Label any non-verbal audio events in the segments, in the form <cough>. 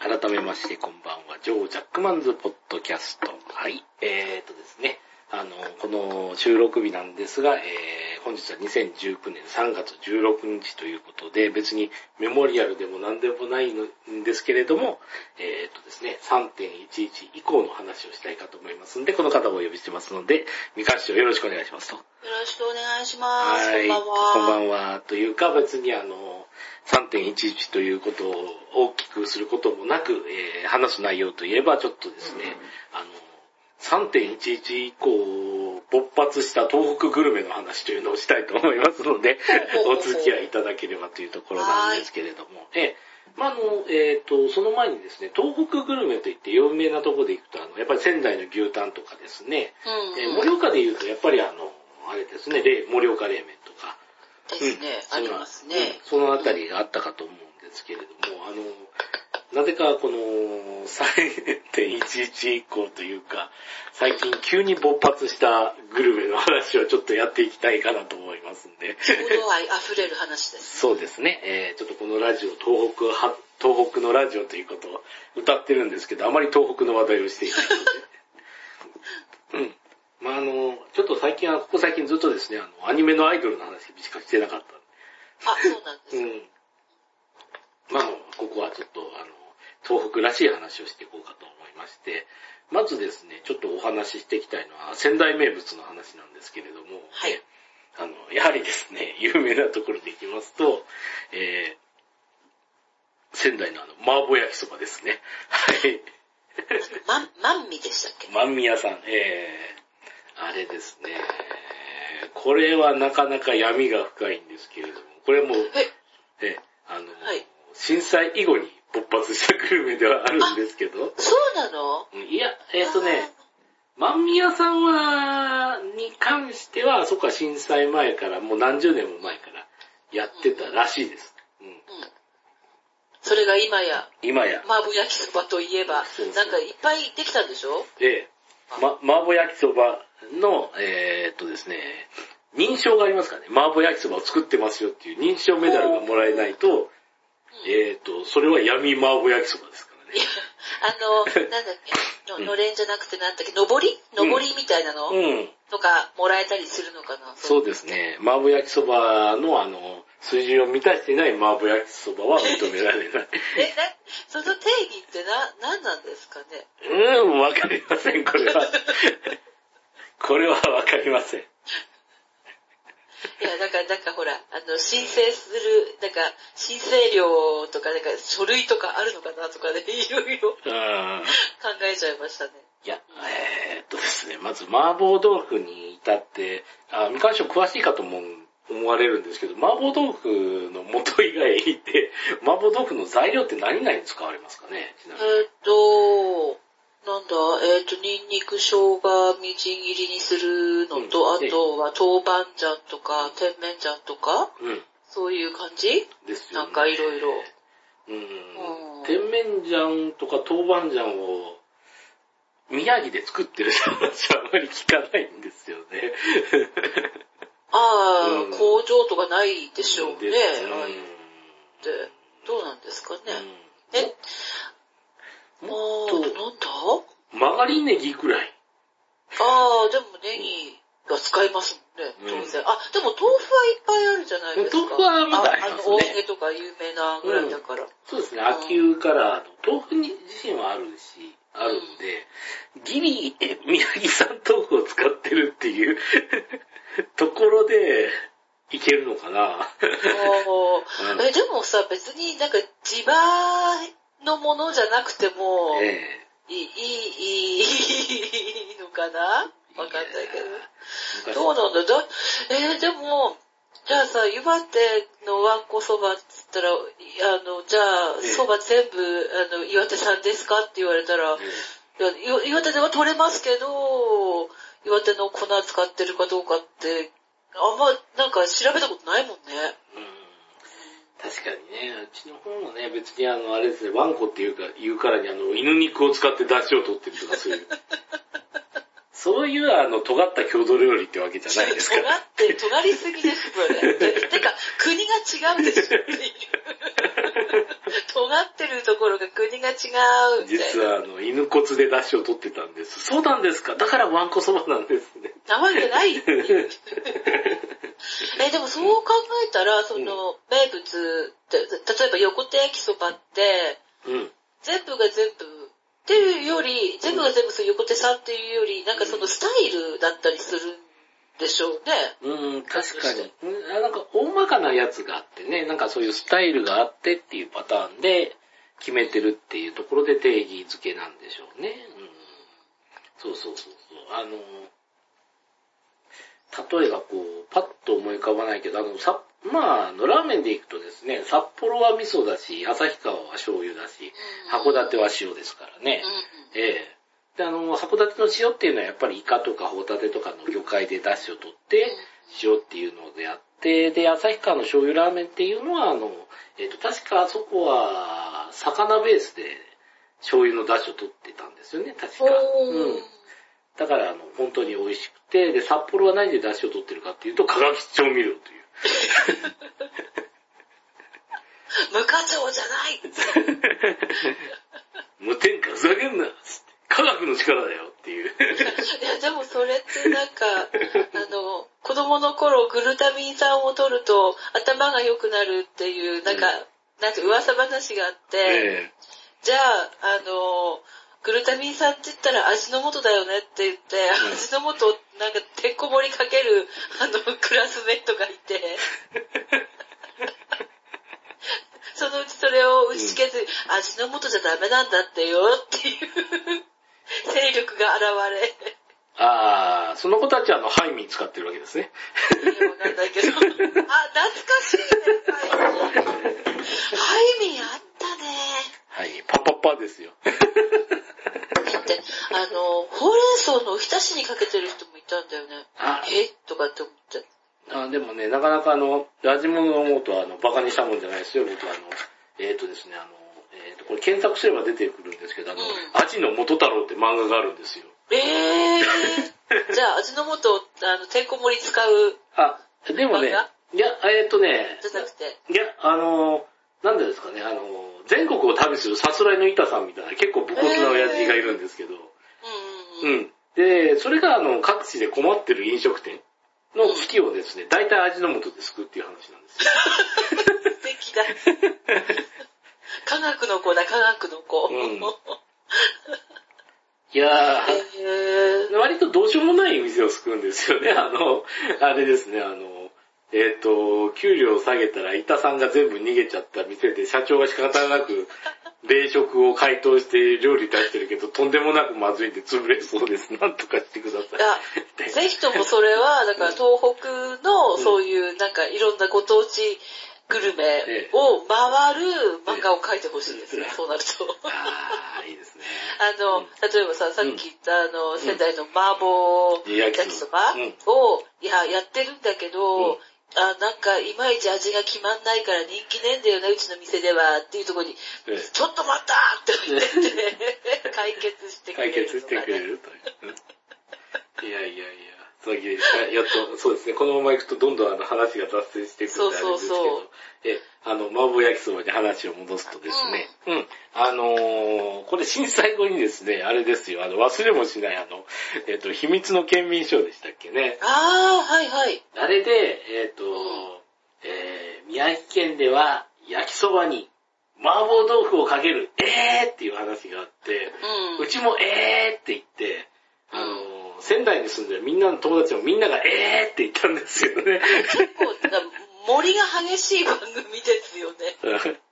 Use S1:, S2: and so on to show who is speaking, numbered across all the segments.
S1: 改めましてこんばんは、ジョー・ジャックマンズ・ポッドキャスト。はい、えーとですね、あの、この収録日なんですが、えー、本日は2019年3月16日ということで、別にメモリアルでも何でもないんですけれども、えーとですね、3.11以降の話をしたいかと思いますので、この方をお呼びしてますので、三河市長よろしくお願いしますと。
S2: よろしくお願いします。
S1: はい。
S2: こんばんは。
S1: こんばんは。というか別にあの、3.11ということを大きくすることもなく、えー話す内容といえばちょっとですね、あの、3.11以降勃発した東北グルメの話というのをしたいと思いますので、お付き合いいただければというところなんですけれども、えーまあ、あの、えっ、と、その前にですね、東北グルメといって有名なところで行くと、あの、やっぱり仙台の牛タンとかですね、
S2: うん、
S1: えー盛岡で言うと、やっぱりあの、あれですね、冷盛岡冷麺とか、
S2: ですね、ありますね。
S1: うん。そのあたりがあったかと思うんですけれども、あの、なぜかこの3.11以降というか、最近急に勃発したグルメの話をちょっとやっていきたいかなと思いますんで。
S2: 郷土愛溢れる話です。
S1: そうですね、えーちょっとこのラジオ、東北は、東北のラジオということを歌ってるんですけど、あまり東北の話題をしていないので。<laughs> うん。まああの、ちょっと最近は、ここ最近ずっとですね、あの、アニメのアイドルの話しかしてなかった
S2: あ、そうなんです。
S1: うん。まあ、ここはちょっと、あの、東北らしい話をしていこうかと思いまして、まずですね、ちょっとお話ししていきたいのは、仙台名物の話なんですけれども、
S2: はい。
S1: あの、やはりですね、<laughs> 有名なところでいきますと、えー、仙台のあの、麻婆焼きそばですね。はい。
S2: ま、まんみでしたっけ？
S1: 万宮さん、えー、あれですね、これはなかなか闇が深いんですけれども、これも、
S2: え、
S1: え、あの、
S2: はい。
S1: 震災以後に勃発したグルメではあるんですけど、
S2: そうなの？
S1: うんいや、えっ、とね、万宮さんは、に関しては、そこは震災前から、もう何十年も前からやってたらしいです。うん、
S2: うん。それが今や、
S1: 今や、
S2: 麻婆焼きそばといえばなんかいっぱいできたんでしょ？
S1: で、ま、麻婆焼きそばの、えーっとですね、認証がありますからね、麻婆焼きそばを作ってますよっていう認証メダルがもらえないと、えーっと、それは闇麻婆焼きそばですからね。
S2: あの、<laughs> なんだっけ、ののれんじゃなくてなんだっけ、のぼり？のぼりみたいなの、
S1: うん。
S2: とか、もらえたりするのかな？
S1: そうですね。麻婆焼きそばのあの、水準を満たしていない麻婆焼きそばは認められない。
S2: え、な、その定義ってな、何なんですかね？
S1: うーん、わかりません、これは。これはわかりません。
S2: いや、なんか、なんかほら、あの、申請する、なんか、申請料とか、なんか、書類とかあるのかなとかね、<laughs> いろいろ考
S1: うん。
S2: えちゃいましたね。
S1: いや、えーっとですね、まず麻婆豆腐に至って、あ、みかん詳しいかと思う思われるんですけど、麻婆豆腐の元以外で、麻婆豆腐の材料って何々使われますかね
S2: えーっと、なんだ、えーっと、ニンニク、生姜、みじん切りにするのと、
S1: うん
S2: あとは豆板醤とか、甜麺醤とか、
S1: うん。
S2: そういう感じ？
S1: ですよね。
S2: なんかいろいろ。
S1: うん
S2: うん
S1: 甜麺醤とか豆板醤を宮城で作ってる人たちはあまり聞かないんですよね。<laughs>
S2: ああ、
S1: うん
S2: 工場とかないでしょうね。うのって。どうなんですかね？
S1: うん
S2: え、
S1: もっ
S2: あー、なん
S1: と
S2: だ
S1: 曲がりネギぐらい。
S2: ああ、でもネギが使いますもんね、
S1: うん
S2: 当然。あ、でも豆腐はいっぱいあるじゃないですか。
S1: 豆腐はまだありますね
S2: あの、大根とか有名なぐらいだから。
S1: そうですね、秋湯から豆腐に自身はあるし、あるんで、ギリ、え宮城産豆腐を使ってるっていう <laughs> ところで、いけるのかな。<laughs>
S2: え、でもさ、別になんか地場のものじゃなくても、
S1: え
S2: いい、いい、いいのかな？
S1: え
S2: わかんないけど。
S1: 昔。
S2: どうなんだ？だえーでも、じゃあさ、岩手のわんこそばっつったら、いあの、じゃあ
S1: ええ、
S2: そば全部、あの、岩手さんですかって言われたら、岩手では取れますけど、岩手の粉使ってるかどうかって、あんま、なんか調べたことないもんね。
S1: うん確かにね、うちの方もね、別にあの、あれですね、ワンコっていうか、言うからにあの、犬肉を使って出汁を取ってるとかそういう、そういうあの、尖った郷土料理ってわけじゃないですか
S2: 尖って、尖りすぎです、<laughs> それ。てか、国が違うでしょっていう。尖ってるところが国が違う。
S1: 実はあの、犬骨で出汁を取ってたんです。そうなんですか？だからワンコそばなんですね。
S2: なわけない。<laughs> え、でもそう考えたら、その、名物例えば横手焼きそばって、
S1: うん。
S2: 全部が全部、っていうより、全部が全部そう横手さんっていうより、なんかそのスタイルだったりするんでしょうね。
S1: うん、確かに。なんか、大まかなやつがあってね、なんかそういうスタイルがあってっていうパターンで決めてるっていうところで定義づけなんでしょうね。うん、そうそうそうそう。あの、例えばこう、パッと思い浮かばないけど、あの、さ、まあ、あの、ラーメンで行くとですね、札幌は味噌だし、旭川は醤油だし、函館は塩ですからね。
S2: うん。
S1: ええで、あの、函館の塩っていうのはやっぱりイカとかホタテとかの魚介で出汁を取って、塩っていうのでやって、で、旭川の醤油ラーメンっていうのは、あの、えっ、と、確かあそこは、魚ベースで醤油の出汁を取ってたんですよね、確か。うん。だから、あの、本当に美味しくて、で、札幌は何で出汁を取ってるかっていうと、化学調味料という。<laughs>
S2: 無課長じゃない。
S1: 無添加ふざけんな。科学の力だよっていう。<laughs>
S2: いや、でもそれってなんか、あの、子供の頃グルタミン酸を取ると頭が良くなるっていう、なんか、なんか噂話があって、
S1: え。
S2: じゃあ、あの、グルタミン酸って言ったら味の素だよねって言って、
S1: うん
S2: 味の素なんかてっこ盛りかける、あの、クラスメートがいて、<laughs> そのうちそれを打ち消けず、味の素じゃダメなんだってよっていう勢力が現れ、
S1: ああ、その子たちはあの、ハイミン使ってるわけですね。
S2: わかんないけど。あ、懐かしいね、ハイミン。<laughs> ハイミンあったね。
S1: はい、パッパッパですよ。
S2: だって、あの、ほうれん草のおひたしにかけてる人もいたんだよね。
S1: あ
S2: え？とかって思って。
S1: あでもね、なかなかあの、ラジモンの思うとあの、バカにしたもんじゃないですよ、僕あの、えっ、とですね、あの、えっ、と、これ検索すれば出てくるんですけど、あの、
S2: うん
S1: アジの元太郎って漫画があるんですよ。
S2: えー？<laughs> じゃあ、味の素、あの、てんこ盛り使う、
S1: あ、でもね、いや、えっ、とね、
S2: じゃなくて。
S1: いや、あの、なんでですかね、あの、全国を旅するさすらいの板さんみたいな結構武骨な親父がいるんですけど、
S2: うん
S1: う
S2: うんうん。
S1: ん。で、それがあの、各地で困ってる飲食店の危機をですね、大体味の素で救うっていう話なんですよ。
S2: 素敵だ。<laughs> 科学の子だ、科学の子。
S1: うんいやー、
S2: へー。
S1: 割とどうしようもない店を救うんですよね。あの、あれですね、あの、えっ、と、給料を下げたら板さんが全部逃げちゃった店で社長が仕方なく冷食を解凍して料理出してるけど、とんでもなくまずいんで潰れそうです。なんとかしてください。
S2: ぜひともそれは、だから東北のそういうなんかいろんなご当地グルメを回る漫画を描いてほしいです。ね、そうなると。
S1: あー、いいですね。<laughs>
S2: あの、例えばさ、さっき言ったあの、仙台の麻婆焼きそば
S1: うん。
S2: を、いや、やってるんだけ
S1: うん。
S2: ど、あ、なんか、いまいち味が決まんないから人気ねえんだよね、うちの店では、っていうところに、
S1: ええ。
S2: ちょっと待ったって言ってて、<laughs> 解決してくれる、
S1: 解決してくれるという。いやいやいや、やっと、そうですね、このまま行くとどんどんあの話が脱線していくんであれですけど、
S2: そうそうそう。
S1: え、あの、麻婆焼きそばに話を戻すとですね、うん、あのーこれ震災後にですね、あれですよ、あの、忘れもしないあの、えっ、と、秘密の県民賞でしたっけね。
S2: ああ、はいはい。
S1: あれで、えっ、と、
S2: ん。
S1: えー宮城県では焼きそばに麻婆豆腐をかける、えーっていう話があって、
S2: うん。
S1: うちもえーって言って、あの、仙台に住んでるみんなの友達もみんながえーって言ったんですよね。
S2: 結構、だ森が激しい番組ですよね。<laughs>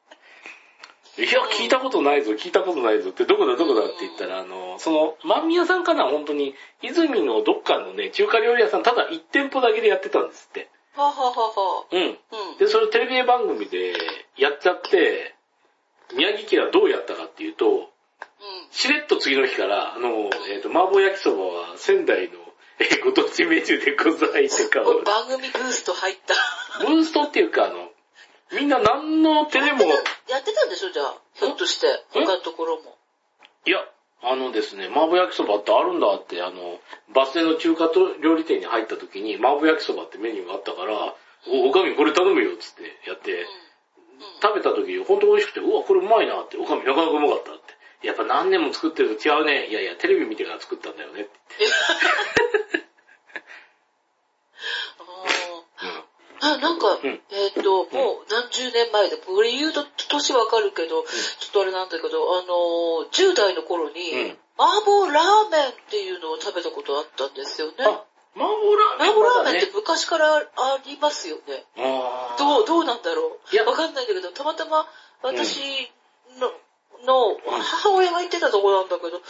S1: いや、聞いたことないぞ、聞いたことないぞって、どこだどこだって言ったら、あの、その、万宮さんかな、本当に、泉のどっかのね、中華料理屋さん、ただ1店舗だけでやってたんですって。
S2: はあはあはあはあ。
S1: うん。
S2: うん。
S1: で、それをテレビ番組でやっちゃって、宮城県はどうやったかっていうと、
S2: うん。
S1: しれっと次の日から、あの、えっ、と、麻婆焼きそばは仙台の、えーご当地メニューでございってか、
S2: お番組ブースト入った。
S1: ブーストっていうか、あの、みんな何のテレも、<laughs>
S2: やってたんでしょじゃあ。ひょっとして、他のところも。
S1: いや、あのですね、麻婆焼きそばってあるんだって、あの、バス停の中華料理店に入った時に、麻婆焼きそばってメニューがあったから、お、おかみこれ頼むよっつってやって、食べた時、ほんと美味しくて、うわ、これうまいなって、おかみなかなかうまかったって。やっぱ何年も作ってると違うね。いやいや、テレビ見てから作ったんだよねって。<laughs>
S2: あなんか、
S1: ん
S2: えっ、と、もう何十年前で、これ言うと年わかるけど、ちょっとあれなんだけど、あのー、10代の頃に、
S1: うん
S2: 麻婆ラーメンっていうのを食べたことあったんですよね。
S1: あ、麻婆ラーメン？
S2: 麻婆ラーメン
S1: ね
S2: って昔からありますよね。どう、どうなんだろう。
S1: いや
S2: わかんないんだけど、たまたま私の、の母親が言ってたところなんだけど、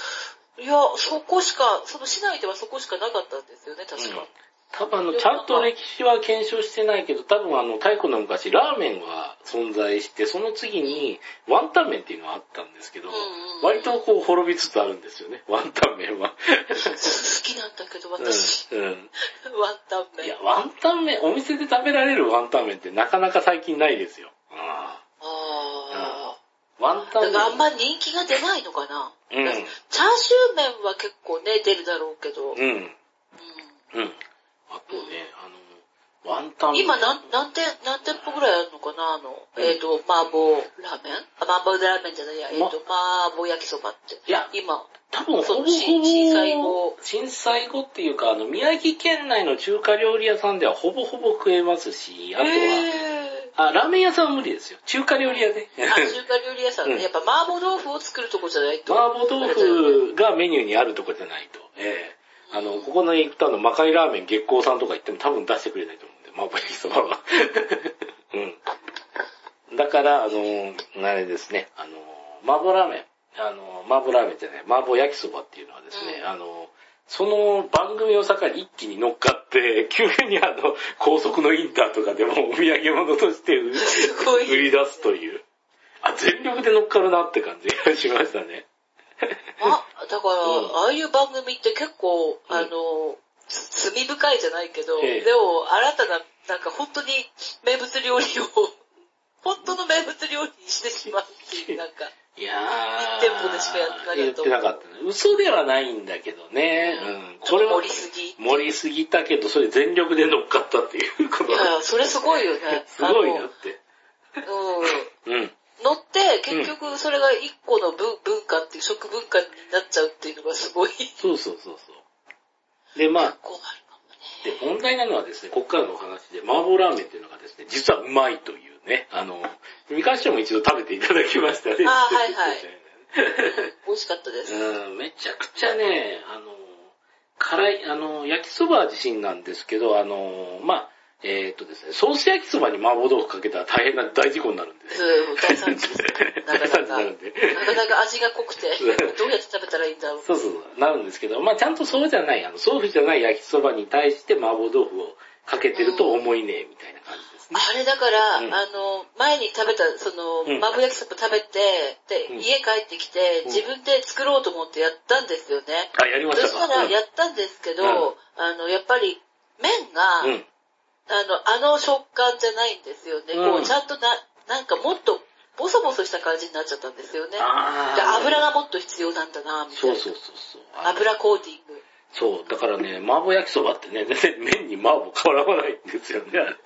S2: いや、そこしか、その市内ではそこしかなかったんですよね、確か。
S1: 多分あの、ちゃんと歴史は検証してないけど、多分あの、太古の昔、ラーメンは存在して、その次に、ワンタン麺っていうのがあったんですけど、
S2: うんうん
S1: 割とこう、滅びつつあるんですよね、ワンタン麺は。
S2: 好きなんだけど、私、
S1: うん。うん。
S2: ワンタン麺。
S1: いや、ワンタン麺、お店で食べられるワンタン麺ってなかなか最近ないですよ。あ。ワンタン麺。
S2: だからあんま人気が出ないのかな。
S1: うん。
S2: チャーシュー麺は結構ね、出るだろうけど。
S1: うん。うん。あとね、あの、ワンタン麺。
S2: 今何、何店、何店舗ぐらいあるのかなあの、
S1: うん
S2: えっ、と、麻婆ラーメン？あ、麻婆ラーメンじゃないや、えっ、
S1: ま
S2: と、麻婆焼きそばって。
S1: いや、
S2: 今、
S1: 多分、ほぼほぼ、
S2: 震震災後
S1: 震災後っていうか、あの、宮城県内の中華料理屋さんではほぼほぼ食えますし、あとは、
S2: へ
S1: あ、ラーメン屋さんは無理ですよ。中華料理屋で。
S2: ーあ、中華料理屋さんね。
S1: うん
S2: やっぱ麻婆豆腐を作るとこじゃないと。
S1: 麻婆豆腐がメニューにあるとこじゃないと。ええあの、ここの行くとあの、マカイラーメン月光さんとか行っても多分出してくれないと思うんで、麻婆焼きそばは。<laughs> うん。だから、あの、あれですね、あの、麻婆ラーメン、あの、麻婆ラーメンじゃない、麻婆焼きそばっていうのはですね、
S2: うん
S1: あの、その番組を境に一気に乗っかって、<laughs> 急にあの、高速のインターとかでもお土産物として売り出すという。あ、全力で乗っかるなって感じが <laughs> しましたね。
S2: あ、だから、
S1: うん。
S2: ああいう番組って結構、
S1: うん。
S2: あの、つ罪深いじゃないけど、
S1: ええ。
S2: でも、新たな、なんか本当に名物料理を、<laughs> 本当の名物料理にしてしまういう、なんか、
S1: いやー。
S2: 一店舗でしかやってなかった
S1: 言ってなかったね。嘘ではないんだけどね。うん。
S2: ちょっと
S1: は
S2: 盛りすぎ。い
S1: 盛りすぎたけど、それ全力で乗っかったっていうこと
S2: やいや、それすごいよね。<laughs>
S1: すごいなって。
S2: うん。
S1: うん。
S2: 乗って、結局それが一個の文文化っていう、食文化になっちゃうっていうのがすごい。
S1: そうそうそうそう。で、まあ。で、問題なのはですね、こっからのお話で、麻婆ラーメンっていうのがですね、実はうまいというね、あの、三河師匠も一度食べていただきましたね。
S2: あー <laughs> はいはい <laughs> 美味しかったです。
S1: うん、めちゃくちゃね、あの、辛い、あの、焼きそば自身なんですけど、あの、まあ、えーっとですね、ソース焼きそばに麻婆豆腐かけたら大変な大事故になるんです。
S2: うん大惨事ですね。<laughs> なかなか。
S1: 大惨事になるんで
S2: なかなか味が濃くて、どうやって食べたらいいんだろう。
S1: そうそう、なるんですけど、まあちゃんとそうじゃない、あの、ソースじゃない焼きそばに対して麻婆豆腐をかけてると重いね、みたいな感じですね。
S2: あれだから、
S1: うん
S2: あの、前に食べた、その、
S1: うん
S2: 麻婆焼きそば食べて、で、
S1: うん
S2: 家帰ってきて、
S1: うん
S2: 自分で作ろうと思ってやったんですよね。
S1: あ、やりま
S2: そ
S1: したか？
S2: したら、やったんですけど、あの、やっぱり、麺が、
S1: うん。
S2: あの、あの食感じゃないんですよね。
S1: うん
S2: こう、ちゃんとな、なんかもっと、ボソボソした感じになっちゃったんですよね。
S1: あ
S2: で、油がもっと必要なんだな、みたいな。
S1: そうそうそうそう。あ
S2: 油コーティング。
S1: そう、だからね、麻婆焼きそばってね、全 <laughs> 然麺に麻婆変わらないんですよね、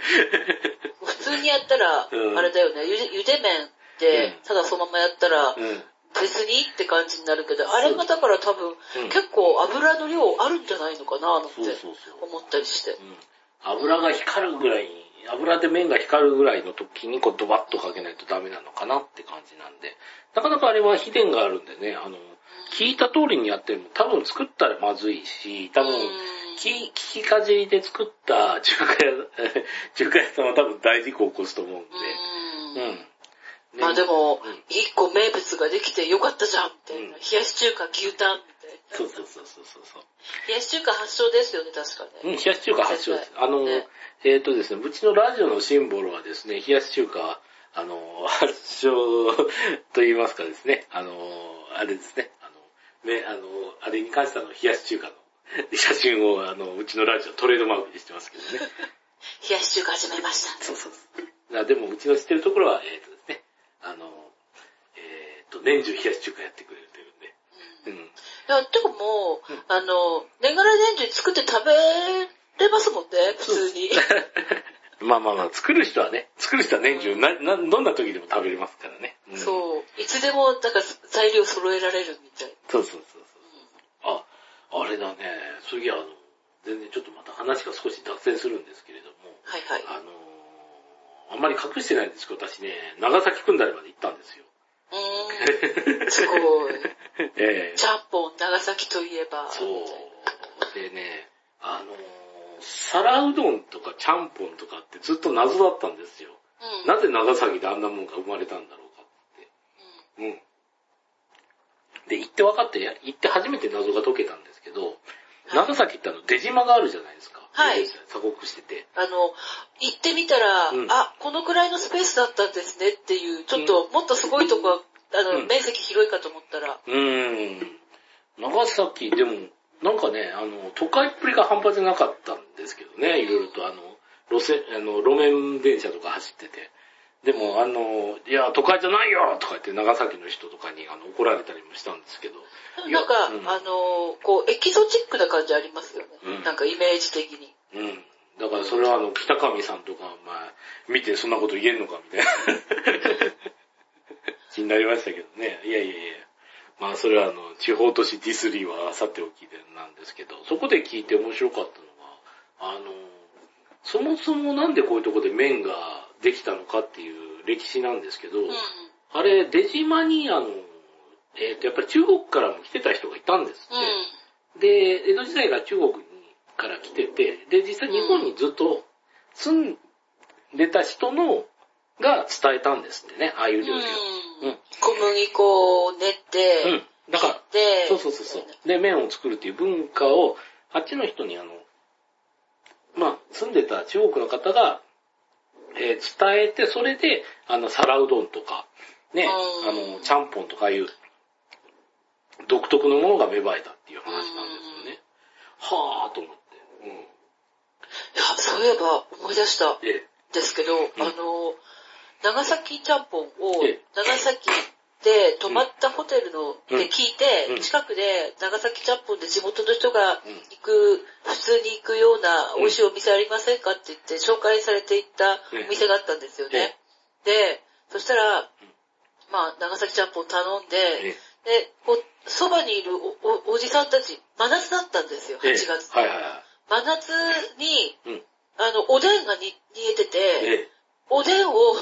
S2: 普通にやったら、
S1: うん
S2: あれだよね、ゆでゆで麺で、
S1: うん
S2: ただそのままやったら、
S1: うん。
S2: 別にって感じになるけど、あれがだから多分、
S1: うん
S2: 結構油の量あるんじゃないのかな、なんて
S1: そうそうそう。
S2: 思ったりして。
S1: うん油が光るぐらいに、油で麺が光るぐらいの時にこうドバッとかけないとダメなのかなって感じなんで、なかなかあれは秘伝があるんでね、あの、聞いた通りにやっても多分作ったらまずいし、多分、
S2: うん
S1: 聞聞きかじりで作った中華屋、<laughs> 中華屋さんは多分大事故を起こすと思うんで、
S2: うん
S1: うん。
S2: まあでも
S1: うん、
S2: 一個名物ができてよかったじゃん、みたいな。
S1: うん
S2: 冷やし中華牛タン、みたいな。
S1: そうそうそうそうそう。
S2: 冷やし中華発祥ですよね、確か
S1: うん、
S2: ね。
S1: 冷やし中華発祥です。あの、
S2: ね
S1: えっ、とですね、うちのラジオのシンボルはですね、冷やし中華、あの、発祥と言いますかですね、あの、あれですね、あの、ね、あの、あれに関しては冷やし中華の写真を、あの、うちのラジオトレードマークにしてますけどね。<laughs>
S2: 冷やし中華始めました。
S1: そうそうそう。あでも、うちの知ってるところは、えっ、とですね、あの、えっ、と、年中冷やし中華やってくれてるんで。うん。
S2: や、てかもう、
S1: うん
S2: あの、年がら年中作って食べれますもんね、普通に。<laughs>
S1: まあまあまあ、作る人はね、作る人は年中、な、な、どんな時でも食べれますからね。うん
S2: そう。いつでも、だから材料揃えられるみたい。
S1: そうそうそうそう。あ、あれだね。次はあの、全然ちょっとまた話が少し脱線するんですけれども、
S2: はいはい。
S1: あのーあんまり隠してないんですけど、私ね、長崎くんだれまで行ったんですよ。
S2: うーん。すごい。<laughs>
S1: ええ
S2: ちゃんぽん、長崎といえば。
S1: そう。でね、あのー皿うどんとかちゃんぽんとかってずっと謎だったんですよ。
S2: うん。
S1: なぜ長崎であんなもんが生まれたんだろうかって。うん。で、行って分かって、行って初めて謎が解けたんですけど、長崎ってあの出島があるじゃないですか。
S2: はい
S1: 鎖国してて。
S2: あの、行ってみたら、
S1: うん
S2: あ、このくらいのスペースだったんですねっていう、ちょっともっとすごいとこ、あの、
S1: うん
S2: 面積広いかと思ったら、
S1: うーん。長崎、でも、なんかね、あの、都会っぷりが半端じゃなかったんですけどね、いろいろとあの、路線、あの、路面電車とか走ってて。でも、あの、いや、都会じゃないよとか言って長崎の人とかにあの怒られたりもしたんですけど。
S2: なんか、
S1: うん
S2: あの、こう、エキゾチックな感じありますよね。
S1: うん
S2: なんかイメージ的に。
S1: うん。だからそれはあの、北上さんとか、まあ、見てそんなこと言えんのかみたいな。<laughs> 気になりましたけどね。いやいやいや。まあそれはあの、地方都市ディスリーはさておきでなんですけど、そこで聞いて面白かったのが、あの、そもそもなんでこういうとこで麺ができたのかっていう歴史なんですけど、
S2: うん。
S1: あれ、出島にあの、えっ、と、やっぱり中国からも来てた人がいたんですって。
S2: うん。
S1: で、江戸時代が中国にから来てて、で、実際日本にずっと住んでた人の、が伝えたんですってね、ああいう料理を。
S2: うん
S1: うん
S2: 小麦粉を練って、
S1: うん。だから、
S2: で、
S1: そうそうそうそう。で、麺を作るっていう文化を、あっちの人にあの、まあ、住んでた中国の方が、えー伝えて、それで、あの、皿うどんとか、ね、
S2: うん
S1: あの、ちゃんぽんとかいう、独特のものが芽生えたっていう話なんですよね。はぁーと思って。うん。
S2: いや、そういえば思い出した
S1: で
S2: すけど、あの、長崎ちゃんぽんを
S1: ええ、
S2: 長崎で泊まったホテルの、
S1: うん
S2: で聞いて、
S1: うん。
S2: 近くで長崎ちゃんぽんで地元の人が
S1: うん。
S2: 行く、普通に行くような美味しいお店ありませんかって言って紹介されていったお店があったんですよね。で、そしたら、まあ、長崎ちゃんぽん頼んで、
S1: え
S2: で、こう、そばにいるおじさんたち、真夏だったんですよ、8
S1: え。
S2: 月。
S1: はいはいは
S2: 真夏に、
S1: うん。
S2: あの、おでんがに煮えてて、おでんをオ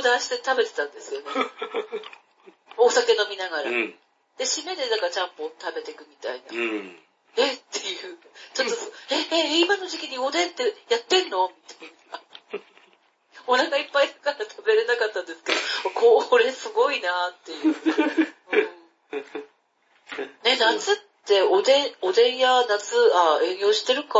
S2: ーダーして食べてたんですよね。<laughs> お酒飲みながら。
S1: うん。
S2: で、締めでだからちゃんぽん食べていくみたいな。
S1: うん。
S2: え？っていう。ちょっと、え、え、今の時期におでんってやってんの？みたいな。お腹いっぱいだから食べれなかったんですけど、これすごいなっていう。うん、ね、夏っておでん、おでん屋夏、あ、営業してるか。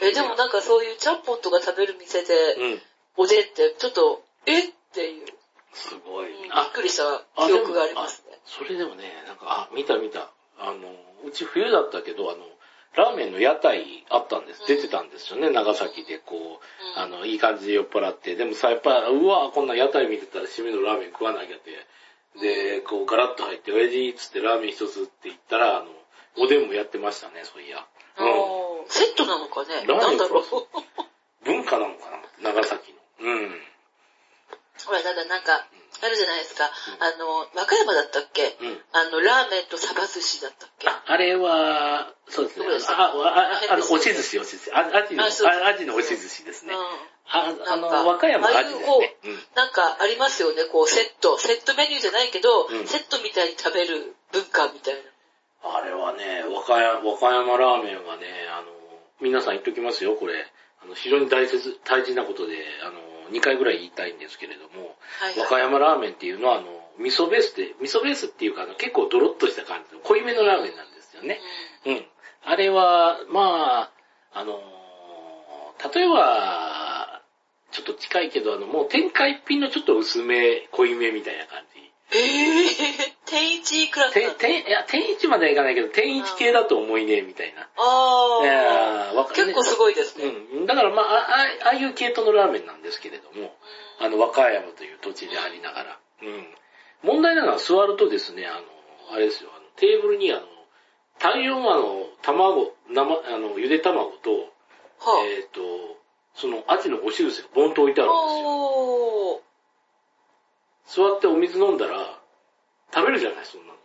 S2: え、でもなんかそういうちゃんぽんとか食べる店で、
S1: うん。
S2: おでんってちょっと、え？っていう、
S1: すごい
S2: うんび。っ
S1: あ、
S2: くりした記憶がありますね。
S1: それでもね、なんか、あ、見た見た。あの、うち冬だったけど、あの、ラーメンの屋台あったんです。
S2: うん
S1: 出てたんですよね、長崎でこう、
S2: うん
S1: あの、いい感じで酔っ払って。でもさ、やっぱ、うわこんな屋台見てたら締めのラーメン食わなきゃって。で、こう、ガラッと入って、親父っつってラーメン一つって言ったら、あの、おでんもやってましたね、そういや。
S2: あーセットなのかね？
S1: ラーメン
S2: なんだろう。
S1: そう文化なのかな、長崎の。うん。
S2: ほら、だからなんか、あるじゃないですか。あの、和歌山だったっけ？
S1: うん。
S2: あの、ラーメンとサバ寿司だったっけ？
S1: あ、あれは、そうですね。
S2: どこでした
S1: あ、あ、ああの、押し寿司、押し寿司。あアジの、
S2: あそうです
S1: あアジの押し寿司ですね。
S2: うん。
S1: あ、あの、
S2: なんか
S1: 和歌山アジですね。うん。
S2: なんかありますよね、こうセット。セットメニューじゃないけど、
S1: うん
S2: セットみたいに食べる文化みたいな。
S1: あれはね、和歌山、和歌山ラーメンはね、あの、皆さん言っときますよ、これ。あの、非常に大切、大事なことで、あの、2回ぐらい言いたいんですけれども、
S2: はい
S1: 和歌山ラーメンっていうのは、あの、味噌ベースで、味噌ベースっていうか、あの、結構ドロッとした感じの濃いめのラーメンなんですよね。うん。あれは、まあ、あのー例えば、ちょっと近いけど、あの、もう天下一品のちょっと薄め、濃いめみたいな感じ。
S2: えー、天一クラスだ。
S1: て天、いや、天一まではいかないけど、天一系だと思いね、みたいな。
S2: ああ、結構すごいですね。
S1: うん。だからまあ、ああああいう系統のラーメンなんですけれども、あの、和歌山という土地でありながら。うん。問題なのは座るとですね、あの、あれですよ、あのテーブルにあの、太陽マの卵、生、あの、ゆで卵と、
S2: はあ。
S1: えっ、と、そのアジのお印がボンと置いてあるんですよ。座ってお水飲んだら、食べるじゃない、そんなの。
S2: う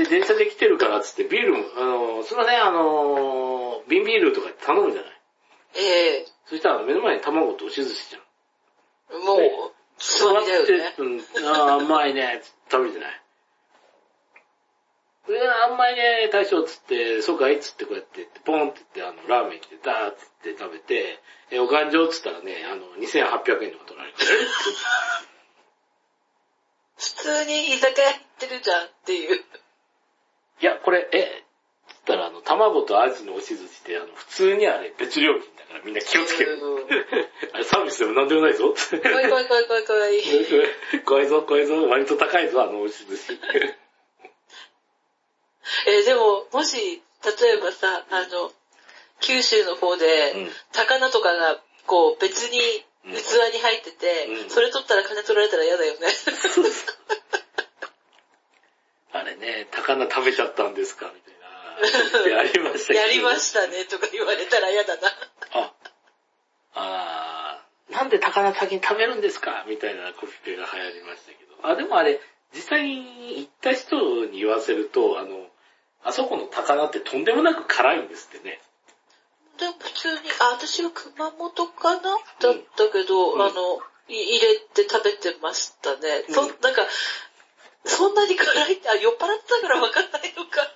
S2: ん。
S1: で、電車で来てるからっつって、ビールも、あの、すいません、あの、瓶ビールとか頼むじゃない。
S2: ええ
S1: そしたら目の前に卵とおし寿司じゃん。
S2: もう。
S1: 座って、うん、ああ、甘いね、食べるじゃない。うわ、甘いね、大将っつって、そうかいっつってこうやって、ポンって言って、あの、ラーメン来て、ダーっつって食べて、え、お勘定っつったらね、あの、2800円とか取られる。<laughs>
S2: 普通に居酒屋行ってるじゃんっていう。
S1: いや、これ、え、つったら、あの、卵とアジのおし寿司って、あの、普通にはね、別料金だからみんな気をつける。
S2: うん <laughs>
S1: あれサービスでもなんでもないぞ。
S2: 怖い怖い怖い怖い怖い。<laughs>
S1: 怖いぞ、怖いぞ、割と高いぞ、あのおし寿司。<laughs>
S2: えーでも、もし、例えばさ、あの、九州の方で、
S1: うん
S2: 高菜とかが、こう、別に
S1: うん
S2: 器に入ってて、
S1: うん
S2: それ取ったら金取られたら嫌だよね。<laughs>
S1: あれね、高菜食べちゃったんですかみたいな。やりました。
S2: やりましたね、とか言われたら嫌だな。
S1: あ、あーなんで高菜先に食べるんですかみたいなコピペが流行りましたけど。あ、でもあれ、実際に行った人に言わせると、あの、あそこの高菜ってとんでもなく辛いんですってね。
S2: でも普通に、あ、私は熊本かな、だったけど、
S1: うん
S2: あの、い入れて食べてましたね。そ、
S1: うん
S2: なんか、そんなに辛いって、あ、酔っ払ってたから分かんないのか。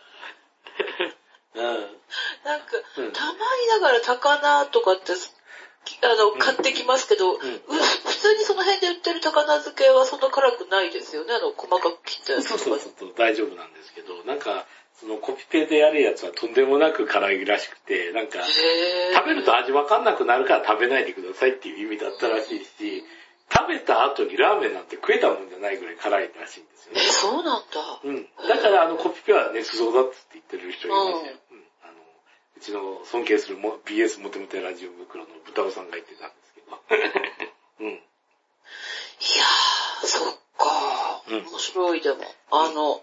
S2: <laughs>
S1: うん。
S2: なんか、
S1: うん
S2: たまにだから高菜とかって、あの、
S1: ん
S2: 買ってきますけど、う普通にその辺で売ってる高菜漬けはそんな辛くないですよね。あの、細かく切ったやつとか
S1: そうそう。そう、大丈夫なんですけど、なんか、そのコピペでやるやつはとんでもなく辛いらしくて、なんか、食べると味わかんなくなるから食べないでくださいっていう意味だったらしいし、食べた後にラーメンなんて食えたもんじゃないぐらい辛いらしいんですよ
S2: え、
S1: ね。
S2: そうなんだ。
S1: うん。だからあのコピペはね、素像だって言ってる人いましたよ。うん。あの、うちの尊敬するも BS モテモテラジオ袋の豚尾さんが言ってたんですけど。<laughs> うん。
S2: いやー、そっか
S1: うん
S2: 面白いでも。あの、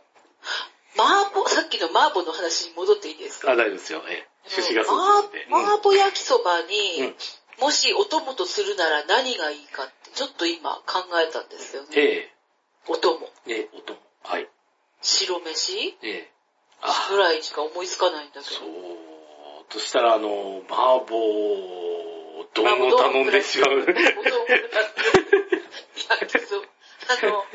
S2: 麻婆、さっきの麻婆の話に戻っていいですか？
S1: あ、大丈夫ですよ。ええ。趣旨がそうです。
S2: 麻麻婆焼きそばに、
S1: うん
S2: もしお供とするなら何がいいかって、ちょっと今考えたんですよね。
S1: ええ。
S2: お供。
S1: ええ、音も。はい。
S2: 白飯？
S1: ええ。あ
S2: ぐらいしか思いつかないんだけ
S1: そ
S2: ど。
S1: う。としたら、あの、麻婆丼を頼んでしまう。
S2: お供 <laughs> 焼きそば。あの、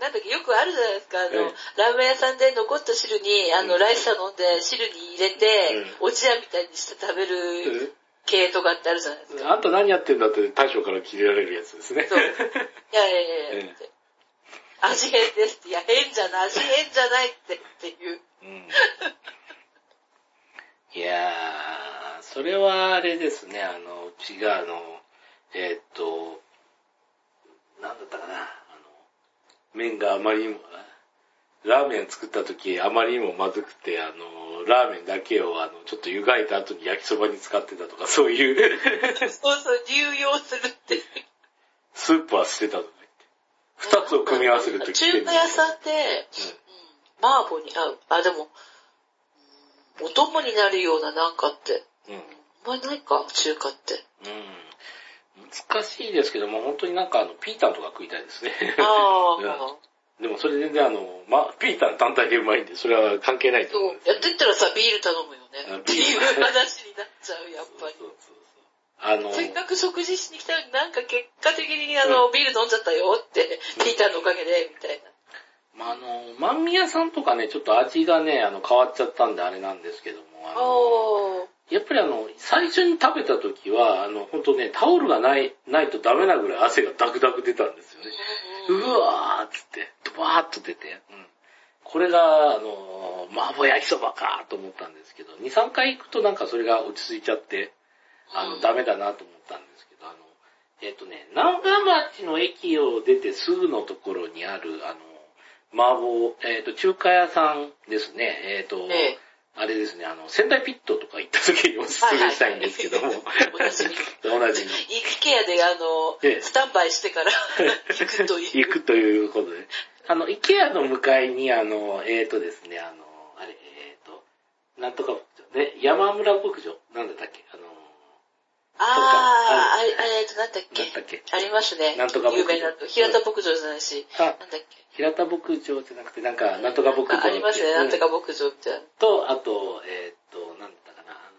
S2: なんだっけ、よくあるじゃないですか、あの、
S1: ええ
S2: ラーメン屋さんで残った汁に、あの、
S1: うん
S2: ライス頼んで汁に入れて、おじやみたいにして食べる系とかってあるじゃないですか。
S1: あんた何やってんだって大将から切れられるやつですね。
S2: そう。いやいやいやいや、っ <laughs> て味変ですって。いや、変じゃない、味変じゃないってっていう。
S1: うんいやー、それはあれですね、あの、うちがあの、えーっと、なんだったかな、麺があまりにも、ラーメン作った時あまりにもまずくて、あの、ラーメンだけをあの、ちょっと湯がいた後に焼きそばに使ってたとか、そういう、
S2: そうそう、流用するって。
S1: スープは捨てたとか言って。二つを組み合わせると
S2: 中華屋さんで、うん、麻婆に合う。あ、でも、うんお供になるようななんかって、
S1: うん。うん。
S2: あんまりないか、中華って。
S1: うん。難しいですけども、本当になんかあの、ピータンとか食いたいですね。
S2: ああ、<laughs>
S1: うんでもそれ全然あの、ま、ピータン単体でうまいんで、それは関係ないと
S2: そう
S1: 思うんです。
S2: やってったらさ、ビール頼むよね。
S1: あ
S2: っていう話になっちゃう、やっぱり。
S1: そうそうそうあの、
S2: せっかく食事しに来たのになんか結果的にあの、ビール飲んじゃったよって、ピーターのおかげで、みたいな。
S1: まあ、あの、万宮さんとかね、ちょっと味がね、あの、変わっちゃったんであれなんですけども、あの。やっぱりあの、最初に食べた時は、あの、本当ね、タオルがない、ないとダメなぐらい汗がダクダク出たんですよね。うわーっつって、ドバーっと出て、うん。これが、あの、麻婆焼きそばかと思ったんですけど、2、3回行くとなんかそれが落ち着いちゃって、あの、
S2: うん
S1: ダメだなと思ったんですけど、あの、えっ、とね、長町の駅を出てすぐのところにある、あの、麻婆、えっ、と、中華屋さんですね、えっ、と、
S2: ええ
S1: あれですね、あの、仙台ピットとか行った時におすすめしたいんですけども、
S2: おなじみ
S1: 同じに。
S2: イケアであの、
S1: ええ。
S2: スタンバイしてから <laughs> 行くという。
S1: 行くということで。あの、イケアの向かいに、あの、えっ、ー、とですね、あの、あれ、えっ、ー、と、なんとか牧場、ね、山村牧場、なんだったっけ、あの、
S2: ああ、あれ、えっと、なんだっけ？
S1: なんだっけ？
S2: ありますね。
S1: なんとか
S2: 牧場。有名なと。平田牧場じゃないし。なんだっけ？
S1: 平田牧場じゃなくて、なんか、なんとか牧場。
S2: ありますね、なんとか牧場って。
S1: と、あと、えっと、なんだったかな、あの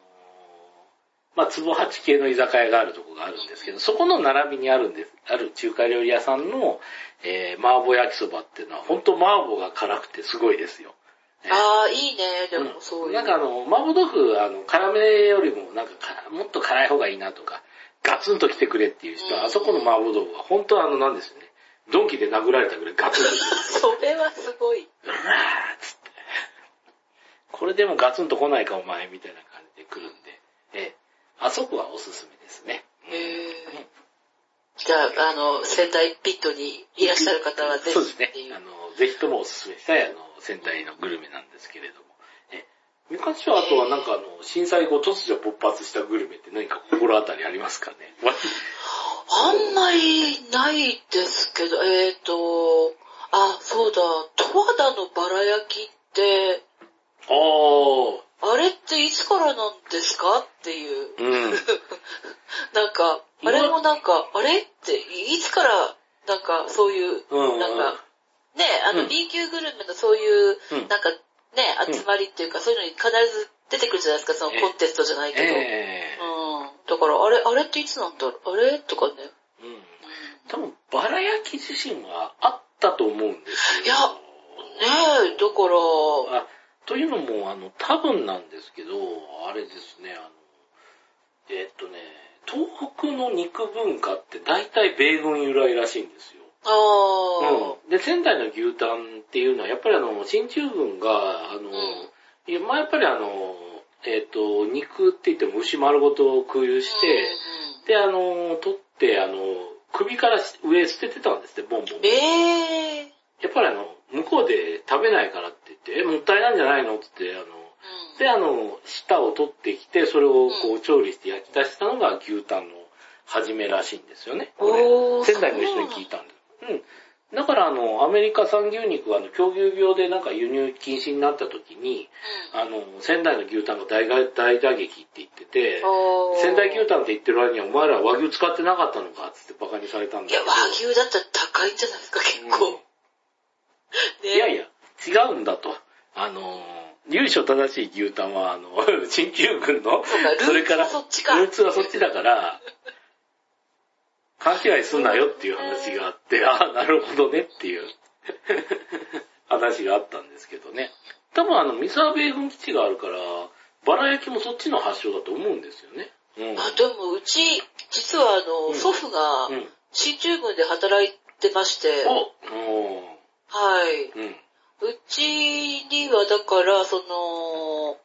S1: まあ、壺八系の居酒屋があるとこがあるんですけど、そこの並びにあるんです、ある中華料理屋さんの、えー、麻婆焼きそばっていうのは、本当麻婆が辛くてすごいですよ。
S2: ああ、いいね、でもそういう。
S1: なんかあの、麻婆豆腐、あの、辛めよりも、なんかもっと辛い方がいいなとか、ガツンと来てくれっていう人は、あそこの麻婆豆腐は本当はあの、なんですよね。ドンキで殴られたぐらいガツンと来て <laughs>
S2: それはすごい。
S1: うわーっつって。これでもガツンと来ないかお前みたいな感じで来るんで、え、あそこはおすすめですね。
S2: へー。じゃあ、あの、仙台ピットにいらっしゃる方はぜひ
S1: そうですね。あの、ぜひともおすすめしたい、あの、仙台のグルメなんですけれども。え、昔はあとはなんかあの、震災後突如勃発したグルメって何か心当たりありますかね？
S2: あんまりないですけど、えっ、ー、と、あ、そうだ、十和田のバラ焼きって、
S1: ああ。
S2: あれっていつからなんですかっていう。
S1: うん、<laughs>
S2: なんか、あれもなんか、あれっていつから、なんかそういう、うん、なんか、ね、あの、B 級グルメのそういう、なんか、ね、集まりっていうか、そういうのに必ず出てくるじゃないですか、そのコンテストじゃないけど。えー、うん。だから、あれ、あれっていつなんだろう？あれ？とかね。
S1: うん。多分、バラ焼き自身はあったと思うんですよ。い
S2: や、ねえ、だから。
S1: あ、というのも、あの、多分なんですけど、あれですね、あの、えー、っとね、東北の肉文化って大体米軍由来らしいんですよ。
S2: あ
S1: うん。で、仙台の牛タンっていうのは、やっぱりあの、進駐軍が、あの、うん、まあやっぱりあの、えっ、ー、と、肉って言っても牛丸ごと空輸して、うん、で、あの、取って、あの、首から上捨ててたんですって、ボンボン。
S2: えー、
S1: やっぱりあの、向こうで食べないからって言って、え、もったいないんじゃないのって言って、あの、うん、で、あの、舌を取ってきて、それをこう調理して焼き出したのが牛タンの始めらしいんですよね。これ仙台の人に聞いたんです。うん。だからあの、アメリカ産牛肉はあの、狂牛病でなんか輸入禁止になった時に、うん、あの、仙台の牛タンが大大打撃って言ってて、仙台牛タンって言ってる割にはお前ら和牛使ってなかったのかってバカにされたんだ
S2: いや、和牛だったら高いんじゃないですか、結構。うん
S1: ね、いやいや、違うんだと。あの、由緒正しい牛タンは、あの、<laughs> 新旧軍の、
S2: それから、ル
S1: ーツはそっちだから、<laughs> 勘違いすんなよっていう話があって、ああ、なるほどねっていう。<laughs> 話があったんですけどね。多分あの、三沢米軍基地があるから、バラ焼きもそっちの発祥だと思うんですよね。
S2: うん、あでも、うち、実はあの、うん、祖父が、進駐軍で働いてまして、はい。うん、うちにはだから、その、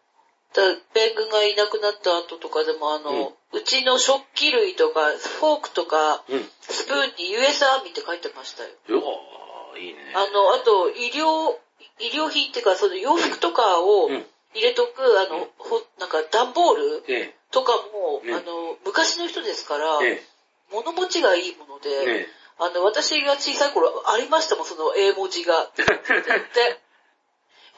S2: 米軍がいなくなった後とかでもあの、うちの食器類とか、フォークとか、うん、スプーンに US アーミーって書いてましたよ。
S1: うわいいね。
S2: あの、あと、医療、医療品っていうか、その洋服とかを入れとく、あの、ほなんか段ボールとかも、あの、昔の人ですから、物持ちがいいもので、あの、私が小さい頃ありましたもん、その英文字が。<laughs> で、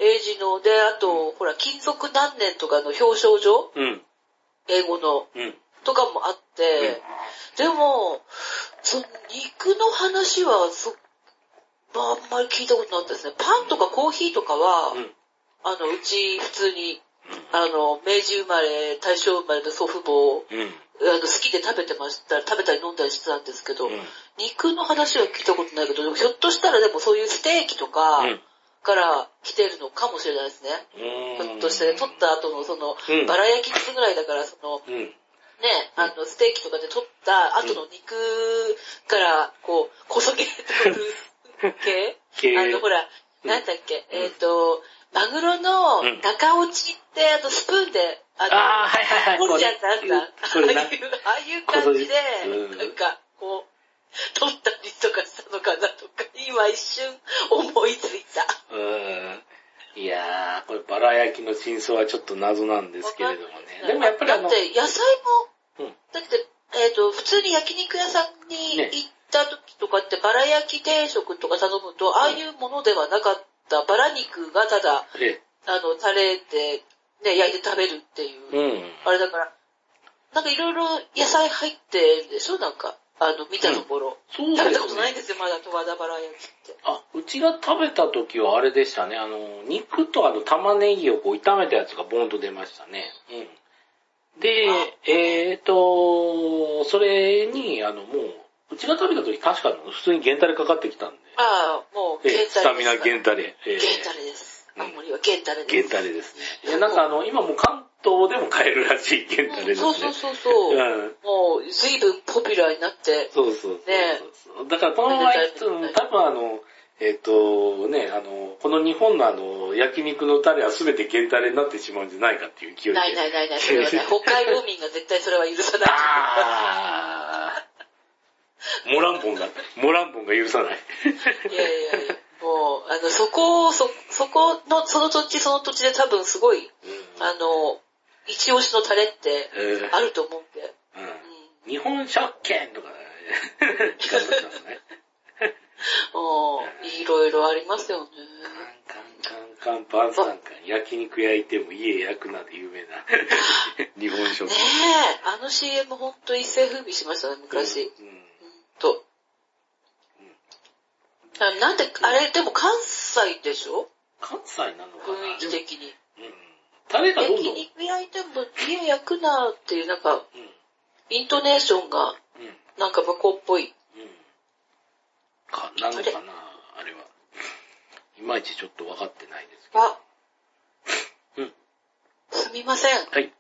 S2: 英字の、で、あと、ほら、金属何年とかの表彰状、
S1: うん、
S2: 英語の、
S1: うん、
S2: とかもあって、でも、その肉の話はそ、まあ、あんまり聞いたことなかったですね。パンとかコーヒーとかは、うん、あの、うち普通に、あの、明治生まれ、大正生まれの祖父母、うん、あの好きで食べてました、食べたり飲んだりしてたんですけど、うん、肉の話は聞いたことないけど、ひょっとしたらでもそういうステーキとか、から来てるのかもしれないですね。ひょっとして、取った後のその、バラ焼きぐらいだから、その、ね、あの、ステーキとかで取った後の肉から、こう、こそげ取る <laughs> 系？あの、ほら、なんだっけ、えっ、と、マグロの中落ちって、あとスプーンで、
S1: あの、あはいはいはい。
S2: 掘るやつあった。ああいう感じで、なんか、こう、取ったりとかしたのかなとか、今一瞬思いついた。
S1: うん。いやー、これバラ焼きの真相はちょっと謎なんですけれどもね。でもやっぱりあの。
S2: だって野菜も、うん、だって、えっ、ー、と、普通に焼肉屋さんに行っった時とかってバラ焼き定食とか頼むと、ああいうものではなかったバラ肉がただ、
S1: え
S2: あの、タレで、ね、焼いて食べるっていう。
S1: え。うん。
S2: あれだから、なんかいろいろ野菜入ってるでしょなんか、あの、見たところ。
S1: そうですね
S2: 食べたことないんですよ、まだ十和田バラ焼きって。
S1: あ、うちが食べた時はあれでしたね。あの、肉とあの玉ねぎをこう炒めたやつがボーンと出ましたね。うん。で
S2: あ、
S1: えーと、それに、あの、もう、うちが食べた時確か普通にゲンタレかかってきたんで。
S2: ああ、もう、
S1: ええ
S2: ゲンタレです。
S1: スタミナゲンタレ。ええ
S2: ゲンタレです。
S1: うん
S2: 青森はゲンタレです。
S1: ゲンタレですね。いや、なんかあの、今もう関東でも買えるらしいゲンタレですね。
S2: そうそうそうそう。
S1: うん。
S2: もう、随分ポピュラーになって、
S1: そうそうそう
S2: ね。
S1: だからこのまま行くと、
S2: めでたい
S1: 多分あの、えっ、と、ね、あの、この日本のあの、焼肉のタレは全て原タレになってしまうんじゃないかっていう勢いで。
S2: ないないないない、それはね、<laughs> 北海道民が絶対それは許さない。
S1: あー。モランボンが、モランボンが許さない。
S2: いやいやいや、もう、あの、そこを、そ、そこの、その土地その土地で多分すごい、あの、一押しのタレって
S1: うん
S2: あると思うんで。
S1: うん
S2: うん
S1: 日本食券とかね、聞かせてますね。
S2: もう、いろいろありますよね。
S1: カンカンカンカンパンサンカン、焼肉焼いても家焼くなで有名な日本食。
S2: ねえ、あの CM ほんと一世風靡しましたね、昔。
S1: うんうん
S2: と。あなんで、あれ、でも関西でしょ
S1: 関西なのかな
S2: 雰囲気的に。
S1: うん。タレがどんどん。
S2: 焼肉焼いても家焼くなっていう、なんか、
S1: うん。
S2: イントネーションが、
S1: うん。
S2: なんか向こうっぽい。
S1: うん。か、なのかなあれ？は。いまいちちょっと分かってないですけど。
S2: あ、
S1: うん。
S2: すみません。
S1: はい。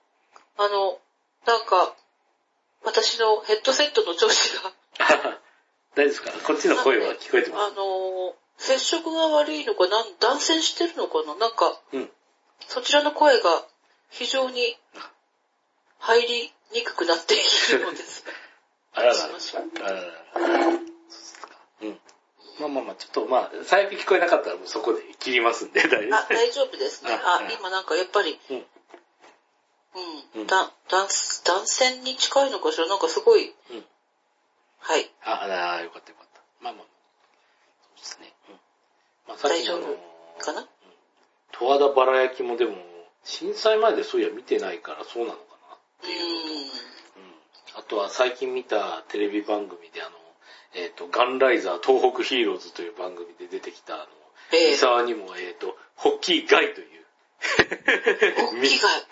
S2: あの、なんか、私のヘッドセットの調子が、<laughs>
S1: 大丈夫ですか？こっちの声は聞こえてま
S2: あの、接触が悪いのか、なん断線してるのかな？なんか、
S1: す。うん。
S2: そちらの声が非常に入りにくくなっているのです。<laughs>
S1: あららら。らうん。まあまあまあ、ちょっとまあ、最悪聞こえなかったらもうそこで切りますんで、大丈
S2: あ、
S1: 夫
S2: 大丈夫ですね。
S1: あ
S2: あ、今なんかやっぱり、
S1: うん。
S2: う、
S1: うんん
S2: だ、断、断線に近いのかしら？なんかすごい、
S1: うん。
S2: はい。
S1: あ、あら、よかったよかった。まあまあ、そうですね。うん。まあさっきの
S2: 大丈かな？
S1: 十和田バラ焼きもでも、震災前でそういや見てないからそうなのかな。
S2: うーん。
S1: うん。あとは最近見たテレビ番組であの、えっ、と、ガンライザー東北ヒーローズという番組で出てきたあの、
S2: ええ
S1: 三沢にも、えっ、と、ホッキーガイという、
S2: ホッキが、あ、いい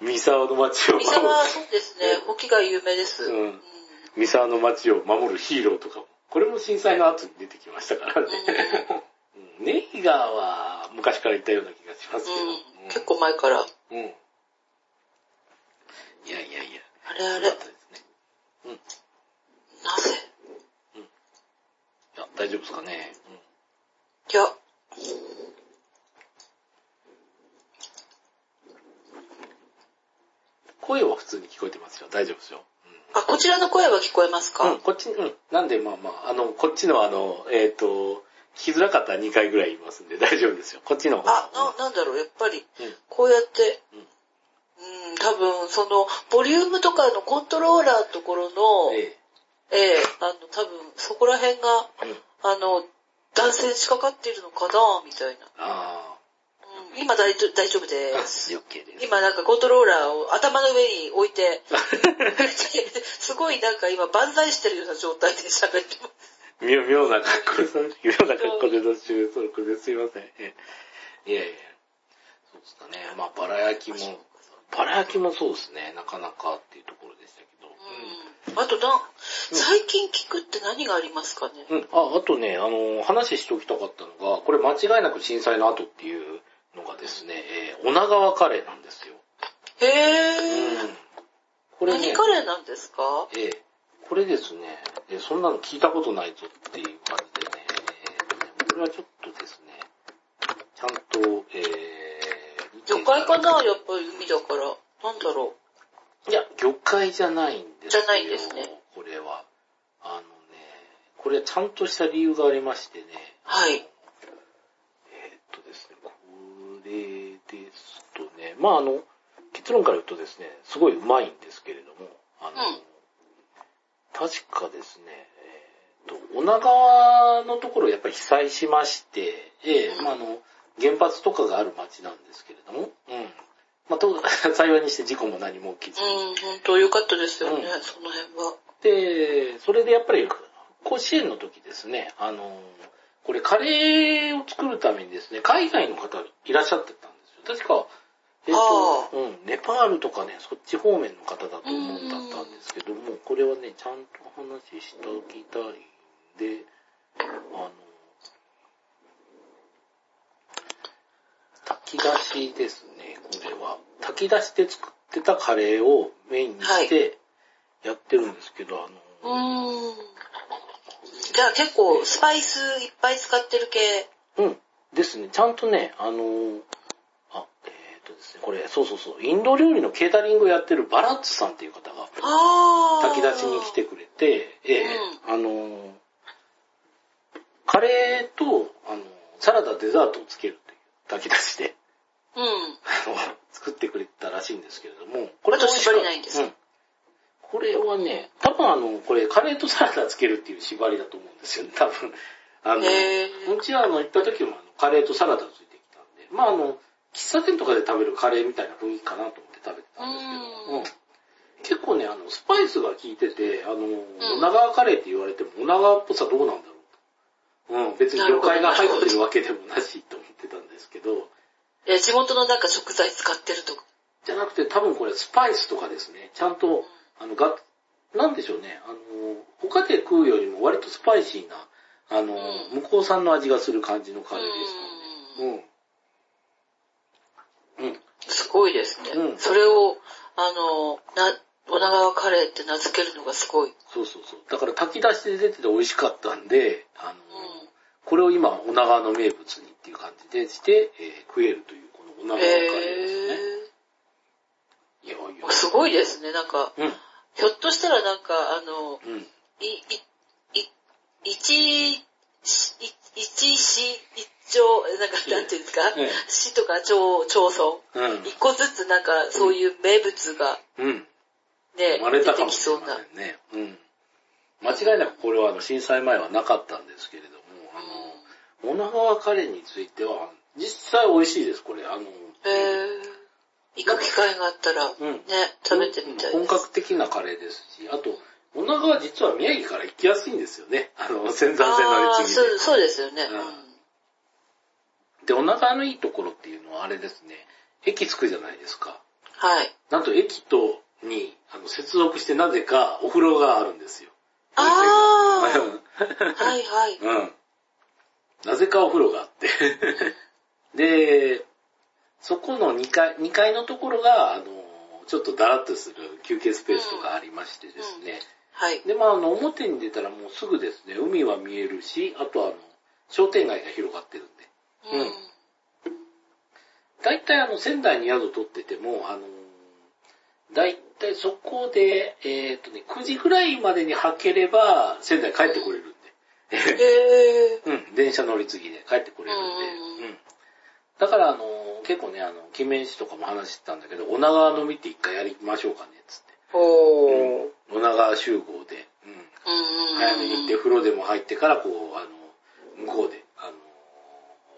S2: <laughs>
S1: 三沢の街を
S2: な。三沢、そうですね。ホッキが有名です。
S1: うん
S2: うん
S1: 三沢の街を守るヒーローとかも、これも震災の後に出てきましたからね。うんネイガーは昔から言ったような気がしますけど。
S2: うん結構前から。
S1: うん。うん。いやいやいや。
S2: あれあれ
S1: よかっ、たですね。
S2: なぜ？
S1: いや、大丈夫ですかね。
S2: いや、
S1: 声は普通に聞こえてますよ。大丈夫ですよ。
S2: あ、こちらの声は聞こえますか、
S1: うん、こっち、うん。なんで、まあまあ、あの、こっちのあの、えっ、と、聞きづらかったら2回ぐらい言いますんで大丈夫ですよ。こっちの方
S2: あ、な、なんだろう、やっぱり、
S1: うん
S2: こうやって、
S1: うん
S2: うん、多分、その、ボリュームとかのコントローラーのところの、
S1: え
S2: ええあの、多分、そこら辺が、
S1: えうん。
S2: あの、男性しかかっているのかな、みたいな。
S1: あ
S2: うん、今大丈大丈夫で
S1: あ。
S2: す。<laughs>
S1: です。
S2: 今なんかコントローラーを頭の上に置いて、<laughs> すごいなんか今万歳してるような状態で喋ってます。
S1: 妙妙な格好で、妙な格好で途中、それですいません。ええいやいや。そうですかね。まあ、バラ焼きも、バラ焼きもそうですね。なかなかっていうところでしたけど。
S2: うん。あとな、最近聞くって何がありますかね、
S1: うん。あ、あとね、あの、話しておきたかったのが、これ間違いなく震災の後っていうのがですね、えー、女川カレーなんですよ。
S2: へえ、
S1: うん。これね、
S2: 何カレーなんですか？
S1: えーこれですね、えーそんなの聞いたことないぞっていう感じでね、これはちょっとですね、ちゃんと、えー、
S2: 魚介かなやっぱり海だから。なんだろ
S1: いや、魚介じゃないんですよ。
S2: じゃないんですね。
S1: これは。あのね、これはちゃんとした理由がありましてね。
S2: はい
S1: えーっとですね、これですとね、まああの、結論から言うとですね、すごいうまいんですけれども、あの、
S2: うん
S1: 確かですね、えーと、女川のところやっぱり被災しまして、ええ
S2: うん
S1: まあ、あの、原発とかがある町なんですけれども、うん。まあ、と <laughs> 幸いにして事故も何も起きず、
S2: うん、本当よかったですよね、
S1: うん
S2: その辺は。
S1: で、それでやっぱり、甲子園の時ですね、あの、これカレーを作るためにですね、海外の方いらっしゃってたんですよ。確か、パールとかね、そっち方面の方だと思うんだったんですけども、これはね、ちゃんと話しておきたいんで、あの、炊き出しですね、これは。炊き出しで作ってたカレーをメインにしてやってるんですけど、あ
S2: う
S1: の、
S2: ーん。じゃあ結構スパイスいっぱい使ってる系。
S1: うん。ですね。ちゃんとね、あのとですね、これ、そうそうそう、インド料理のケータリングをやってるバラッツさんっていう方が。炊き出しに来てくれて、ええあのーカレーと、あのーサラダ、デザートをつけるっていう炊き出しで、
S2: うん。<laughs>
S1: 作ってくれたらしいんですけれども、これ
S2: ないんですか
S1: うん。これはね、多分あの、これカレーとサラダつけるっていう縛りだと思うんですよね、多分。あの、うちはあの、行った時もあのカレーとサラダついてきたんで、まああの、喫茶店とかで食べるカレーみたいな雰囲気かなと思って食べてたんですけど、
S2: うん
S1: うん。結構ね、あの、スパイスが効いてて、あの、女川カレーって言われても、女川っぽさどうなんだろう。と。うん、別に魚介が入ってるわけでもなしと思ってたんですけど、
S2: いや、地元のなんか食材使ってるとか。
S1: じゃなくて多分これスパイスとかですね、ちゃんと、あの、が、なんでしょうね、あの、他で食うよりも割とスパイシーな、あの、
S2: うん。
S1: 向こう産の味がする感じのカレーでした
S2: うん
S1: ね。うん。うん。
S2: すごいですね。
S1: うん
S2: それを、あの、な、女川カレーって名付けるのがすごい。
S1: そうそうそう。だから炊き出しで出てて美味しかったんで、あの、
S2: うん。
S1: これを今、女川の名物にっていう感じでして、えー食えるという、この女川カレーですね。
S2: へ
S1: いやいや
S2: ー。すごいですね。なんか、
S1: うん。
S2: ひょっとしたらなんか、あの、
S1: うん。
S2: い、い、い、一、しい一市、一町、なんか、なんていうんですか、
S1: ええ
S2: 市とか町、町村、
S1: うん。
S2: 一個ずつなんか、そういう名物が
S1: うん。
S2: ね、
S1: 生まれたかもしれませ。んね。うん。間違いなくこれはあの震災前はなかったんですけれども、あの、女川カレーについては、実際美味しいです、これ。あの、
S2: へー行く機会があったら、ね、
S1: うん
S2: 食べてみたいです。
S1: 本格的なカレーですし、あと、女川実は宮城から行きやすいんですよね。あの、仙山線乗
S2: ああ、
S1: り継ぎで。
S2: そうですよね。
S1: うん
S2: うん
S1: で、女川のいいところっていうのはあれですね、駅着くじゃないですか。
S2: はい。
S1: なんと駅と、に、あの、接続してなぜかお風呂があるんですよ。
S2: ああ、
S1: うん
S2: はいはい。<laughs>
S1: うん。なぜかお風呂があって。<laughs> で、そこの2階、2階のところが、あの、ちょっとだらっとする休憩スペースとかありましてですね。
S2: はい。
S1: で、まあ、あの、表に出たらもうすぐですね、海は見えるし、あとはあの、商店街が広がってるんで。うん大体あの、仙台に宿取ってても、あの、大体そこで、えっ、とね、9時ぐらいまでに履ければ、仙台帰ってこれるんで。
S2: へー <laughs>
S1: うん、電車乗り継ぎで帰ってこれるんで。
S2: うん
S1: うん。だから、あの、結構ね、あの、記念誌とかも話してたんだけど、女川飲みって一回やりましょうかね、つって。
S2: おー。
S1: 女川集合で、うん。
S2: うん
S1: 早めに行って、風呂でも入ってから、こう、あの、向こうで、あの、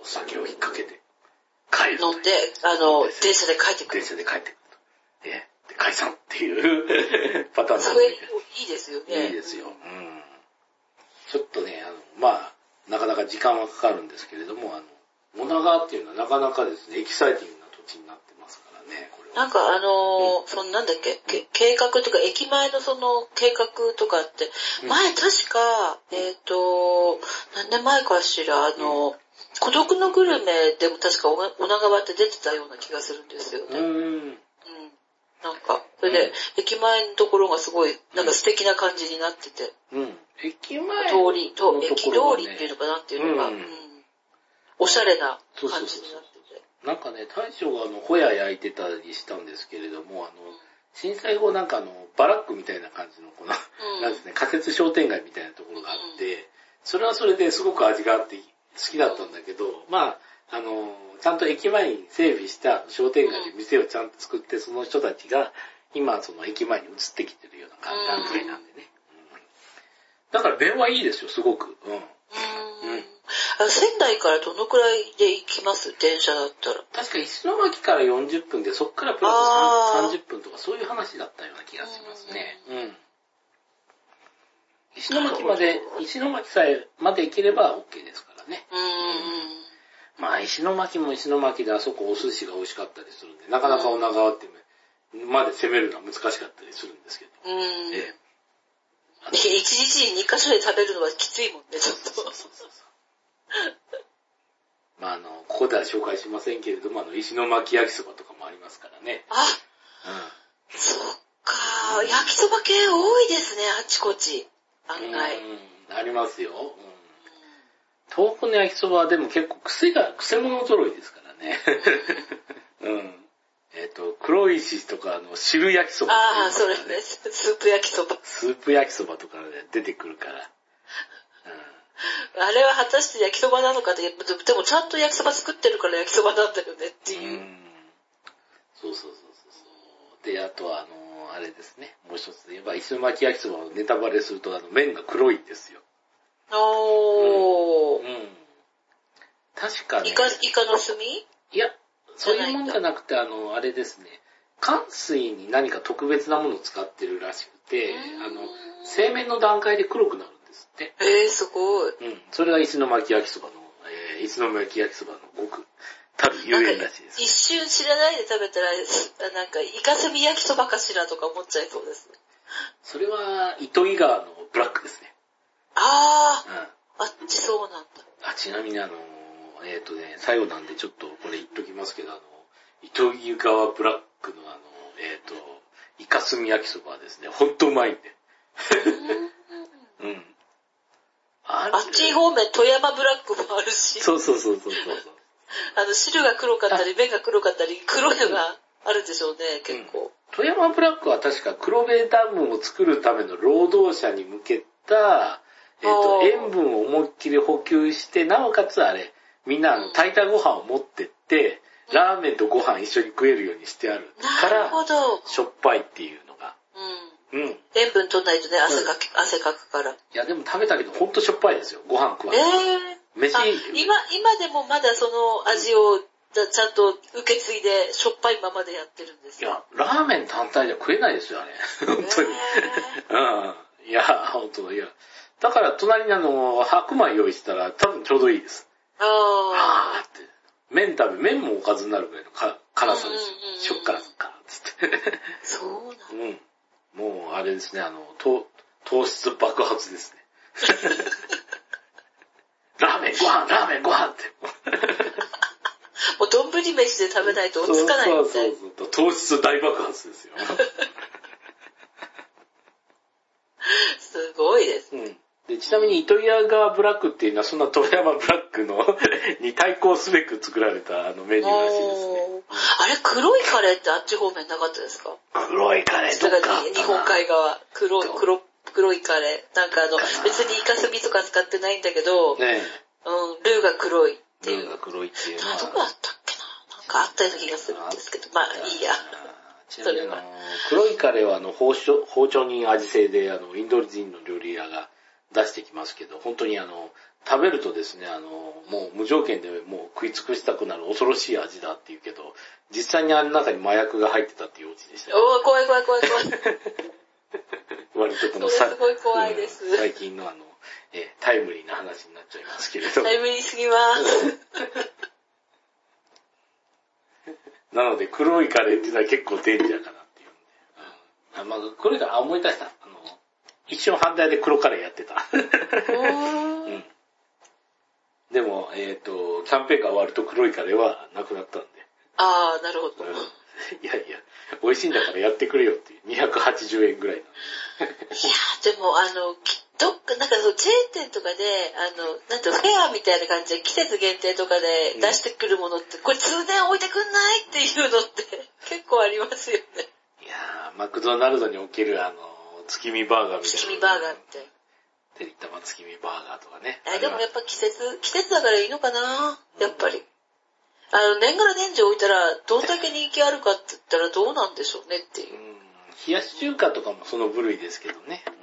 S1: お酒を引っ掛けて、帰るという。
S2: 飲んで、あの、電車で帰ってくる
S1: 電。車で帰ってくると。え、で解散っていう <laughs> パターン
S2: それ、いいですよね。
S1: いいですよ。うん。ちょっとね、あの、まあ、なかなか時間はかかるんですけれども、あの、モナ川っていうのはなかなかですね、エキサイティングな土地になってますからね。
S2: なんかあのーそのなんだっけ、け計画とか、駅前のその計画とかって、
S1: うん
S2: 前確か、えっ、と、何年前かしら、あの、孤独のグルメでも確か女川って出てたような気がするんですよね。
S1: うーん。
S2: うん。なんか、それで、駅前のところがすごい、なんか素敵な感じになってて、
S1: うん。駅前
S2: 通り、と駅通りっていうのかなっていうのが、
S1: うん
S2: うんおしゃれな感じになってて。
S1: なんかね、大将があの、ホヤ焼いてたりしたんですけれども、あの、震災後なんかあの、バラックみたいな感じの、この、
S2: うん
S1: なんですね、仮設商店街みたいなところがあって、それはそれですごく味があって好きだったんだけど、まあ、あの、ちゃんと駅前に整備した商店街で店をちゃんと作って、その人たちが今その駅前に移ってきてるような段階なんでね。うんだから弁はいいですよ、すごく。うん。
S2: あ仙台からどのくらいで行きます？電車だったら。
S1: 確か石巻から40分で、そっからプラス30分とかそういう話だったような気がしますね。うん。石巻まで、石巻さえまで行ければ OK ですからね。
S2: うーん。
S1: まあ石巻も石巻であそこお寿司が美味しかったりするんで、なかなか女川ってまで攻めるのは難しかったりするんですけど。
S2: うーん。
S1: ええ。
S2: 一日に2箇所で食べるのはきついもんね、ちょっと。
S1: そうそうそうそう。<laughs> まああの、ここでは紹介しませんけれども、あの、石巻焼きそばとかもありますからね。
S2: あ、
S1: う
S2: そっか。焼きそば系多いですね、あちこち。
S1: ん。
S2: 案外。
S1: うん、ありますよ。うん。東北の焼きそばはでも結構癖が、癖物揃いですからね。<laughs> うん。えっ、と、黒石とかの汁焼きそばとか
S2: ああ、それ
S1: ね
S2: ね、スープ焼きそば。
S1: スープ焼きそばとかで出てくるから。
S2: あれは果たして焼きそばなのかって、でもちゃんと焼きそば作ってるから焼きそばなんだよねって
S1: うん。う
S2: いう。
S1: うそうそうそうそう。で、あとはあの、あれですね。もう一つ言えば、石巻焼きそばをネタバレすると、あの、麺が黒いんですよ。
S2: おー。
S1: うん。確かね。
S2: イカ、イカの炭？
S1: いや、そういうもんじゃなくて、あの、あれですね。乾水に何か特別なものを使ってるらしくて、あの、製麺の段階で黒くなるって。
S2: えー、すごい。
S1: うん。それが石巻焼きそばの、えー、石巻焼きそばのごく、たるゆえんらしいです。
S2: 一瞬知らないで食べたら、あなんか、イカスミ焼きそばかしらとか思っちゃいそうですね。
S1: それは、糸魚川のブラックですね。
S2: あ
S1: うん。
S2: ー、あっちそうなんだ。
S1: あ、ちなみにあの、えっ、とね、最後なんでちょっとこれ言っときますけど、あの、糸魚川ブラックのあの、えっ、と、イカスミ焼きそばはですね、ほんとうまいんで。うん。<laughs> あ
S2: あっち方面、富山ブラックもあるし、
S1: そうそうそうそうそう。<laughs>
S2: あの、汁が黒かったり、麺が黒かったり、黒いのがあるでしょうね、結構。
S1: 富山ブラックは確か黒部ダムを作るための労働者に向けた、えっ、
S2: ー
S1: 塩分を思いっきり補給して、なおかつあれ、みんなあの、炊いたご飯を持ってって、ラーメンとご飯一緒に食えるようにしてあるか
S2: なる
S1: ら、
S2: ほど。
S1: しょっぱいっていうのが。
S2: うん。
S1: うん。い
S2: 塩分取んないとね、汗かき、汗かくから。
S1: や、でも食べたけど、ほんとしょっぱいですよ。ご飯食わ
S2: え
S1: ない。
S2: え
S1: 飯
S2: あ、今、今でもまだその味をちゃんと受け継いで、しょっぱいままでやってるんですよ。
S1: いや、ラーメン単体じゃ食えないですよ、あれ。本当に。うん。いや、本当いや。だから、隣にあの、白米用意したら、多分ちょうどいいです。
S2: あ
S1: あーって。麺食べ、麺もおかずになるぐらいのか辛さです
S2: うんうんうんうん
S1: よ。しょっからすっから、つって。
S2: あ、そうなんだ。
S1: うん。もう、あれですね、あの、糖、糖質爆発ですね。<laughs> ラーメンご飯、ラーメンご飯って。<laughs>
S2: もう丼飯で食べないと追いつかないみたい
S1: そうそうそう。糖質大爆発ですよ。<laughs>
S2: すごいです。
S1: うん。で、ちなみに糸魚川ブラックっていうのは、そんな富山ブラックのに対抗すべく作られたあのメニューらしいですね。
S2: あれ、黒いカレーってあっち方面なかったですか？
S1: 黒いカレーど
S2: だか
S1: っか
S2: 日本海側、黒い、黒、黒いカレー。なんかあの別にイカスミとか使ってないんだけど、
S1: ね
S2: うん、ルーが黒いっていう。
S1: ルーが黒いっていう。
S2: どこだったっけな？なんかあったような気がするんですけど、まあいいや。
S1: ちなみにあの、黒いカレーはあの包丁、包丁に味製であの、インド人の料理屋が出してきますけど、本当にあの、食べるとですね、あの、もう無条件でもう食い尽くしたくなる恐ろしい味だっていうけど、実際にあの中に麻薬が入ってたっていうオチでしたよ。
S2: おー、怖い怖い怖い怖い。
S1: 割とこのさ
S2: すごい怖いです
S1: うん最近のあの、えタイムリーな話になっちゃいますけれど。
S2: タイムリーすぎます。
S1: なので黒いカレーっていうのは結構デンジャーかなっていうんで。うんあ、まあ、これが、あ、思い出した。あの、一瞬反対で黒カレーやってた。うん。でも、えっ、と、キャンペーンが終わると黒いカレーはなくなったんで。
S2: あー、なるほど。
S1: うん <laughs> いやいや、美味しいんだからやってくれよっていう。280円ぐらい。
S2: いやーでもあの、きどっか、なんかそのチェーン店とかで、あの、なんてフェアみたいな感じで季節限定とかで出してくるものって、これ通年置いてくんないっていうのって結構ありますよね。
S1: いやー、マクドナルドにおけるあの、月見バーガーみたいな。
S2: 月見バーガーって。
S1: てりたま月見バーガーとかね。
S2: あでもやっぱ季節、季節だからいいのかな？やっぱり。あの、年がら年中置いたら、どんだけ人気あるかって言ったらどうなんでしょうねっていうう。
S1: ん冷やし中華とかもその部類ですけどね。うん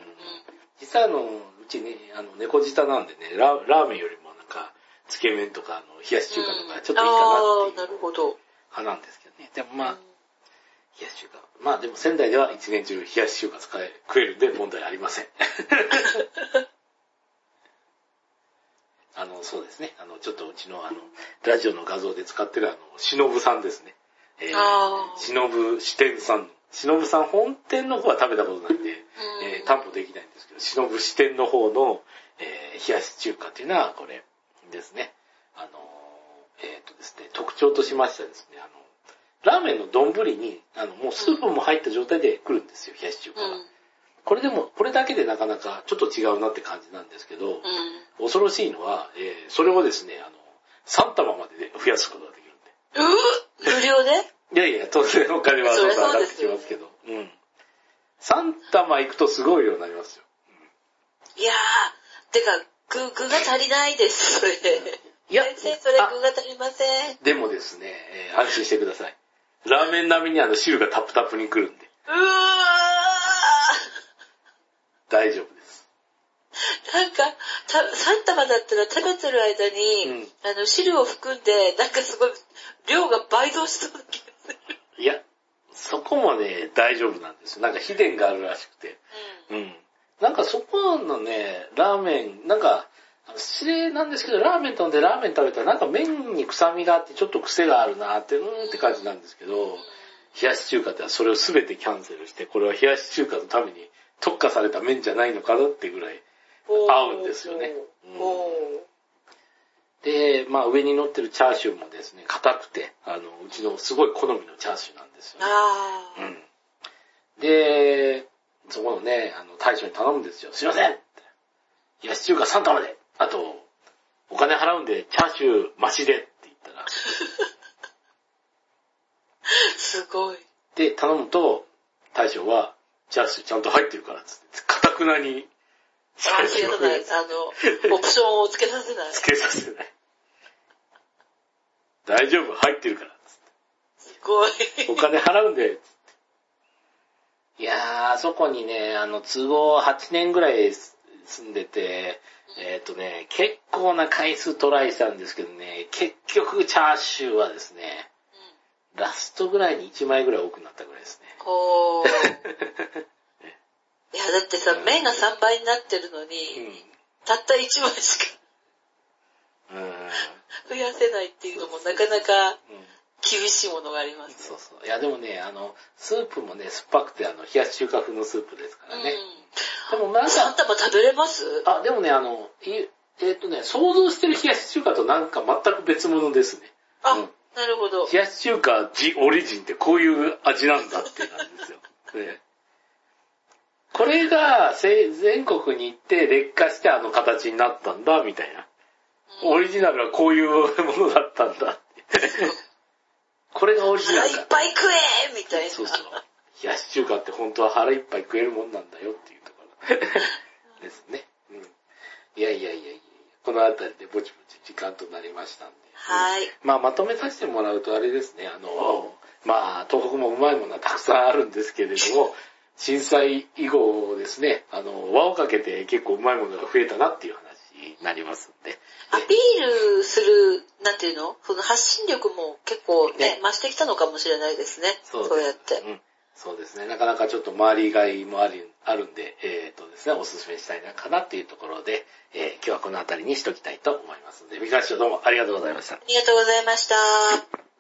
S1: 実際あの、うちね、あの、猫舌なんでね、ララーメンよりもなんか、つけ麺とか、あの、冷やし中華とか、ちょっといいかな
S2: あ
S1: っていう
S2: あ、なるほど。
S1: 派なんですけどね。でもまあ、冷やし中華。まあでも仙台では一年中冷やし中華使え、食えるんで問題ありません。<laughs> あの、そうですね。あの、ちょっとうちのあの、ラジオの画像で使ってるあの、しのぶさんですね。え
S2: あー
S1: しのぶ支店さんの。しのぶさん本店の方は食べたことないんで、えー担保できないんですけど、しのぶ支店の方の、えー冷やし中華っていうのはこれですね。あのーえっ、とですね、特徴としましてはですね、あの、ラーメンの丼に、あの、もうスープも入った状態で来るんですよ、冷やし中華が。
S2: うん。
S1: これでも、これだけでなかなかちょっと違うなって感じなんですけど、
S2: うん。
S1: 恐ろしいのは、えーそれをですね、あの、3玉までで増やすことができるんで。
S2: うー？無料で？<laughs>
S1: いやいや、当然お金はどんどん上がってきますけど。うん。3玉いくとすごい量になりますよ。
S2: いやー、てか、具、具が足りないです、それ。
S1: いや
S2: 先生、それ
S1: あ
S2: 具が足りません。
S1: でもですね、えー安心してください。ラーメン並みにあの汁がタップタップに来るんで、
S2: うわ
S1: 大丈夫です。
S2: ーなんか、た、3玉だったら食べてる間に、あの、汁を含んで、なんかすごい、量が倍増しそうな気がする。
S1: いや、そこもね、大丈夫なんですよ。なんか秘伝があるらしくて。うん。なんかそこのね、ラーメン、なんか、失礼なんですけど、ラーメン頼んでラーメン食べたらなんか麺に臭みがあってちょっと癖があるなって、うーんって感じなんですけど、冷やし中華ってそれを全てキャンセルして、これは冷やし中華のために特化された麺じゃないのかなってぐらい。
S2: うん。
S1: 合うんですよねうんで、まあ上に乗ってるチャーシューもですね、硬くて、あの、うちのすごい好みのチャーシューなんですよね。うん。で、そこのね、あの、大将に頼むんですよ。すいません冷やし中華3玉で。あと、お金払うんで、チャーシュー増しでって言ったら。
S2: すごい。
S1: で、頼むと、大将は、チャーシューちゃんと入ってるからっつって、かたくなに、チャーシューを
S2: つけさない。あの、オプションをつけさせない。
S1: つけさせない。大丈夫、入ってるからっつって。
S2: すごい。
S1: お金払うんで、つって。いやー、あそこにね、あの、都合8年ぐらい住んでて、えっ、とね、結構な回数トライしたんですけどね、結局チャーシューはですね、ラストぐらいに1枚ぐらい多くなったぐらいですね。
S2: こう。<laughs> いや、だってさ、麺が3倍になってるの
S1: う
S2: に、
S1: ん。
S2: たった1枚しか
S1: うん。<laughs>
S2: 増やせないっていうのもなかなか
S1: うん
S2: 厳しいものがあります。
S1: そうそう。いや、でもね、あの、スープもね、酸っぱくて、あの、冷やし中華風のスープですからね。でもなん
S2: うん。
S1: か
S2: 3、玉食べれます？
S1: あ、でもね、あの、いえっ、とね、想像してる冷やし中華となんか全く別物ですね。
S2: あ、
S1: うん
S2: なるほど。
S1: 冷やし中華ジオリジンってこういう味なんだって感じですよ。<laughs> ねこれがせ全国に行って劣化してあの形になったんだ、みたいな。オリジナルはこういうものだったんだって。これがオリジナ
S2: 腹
S1: ルか。
S2: いっぱい食えみたいな。
S1: そうそう。冷やし中華って本当は腹いっぱい食えるもんなんだよっていうところ <laughs> ですね。うん。いやいやいやいやこのあたりでぼちぼち時間となりましたんで。
S2: はい。
S1: まあまとめさせてもらうとあれですね、あの、まあ東北もうまいものはたくさんあるんですけれども、<laughs> 震災以後ですね、あの、輪をかけて結構うまいものが増えたなっていう話になりますんで。
S2: アピールする、なんていうの？その発信力も結構ね
S1: ね、
S2: 増してきたのかもしれないですね。
S1: そう
S2: そうやって。
S1: うん。そうですね。なかなかちょっと周りがいもあるあるんで、えっ、とですね、お勧めしたいなかなっていうところで、えー今日はこの辺りにしときたいと思いますので、三河師匠どうもありがとうございました。
S2: ありがとうございました。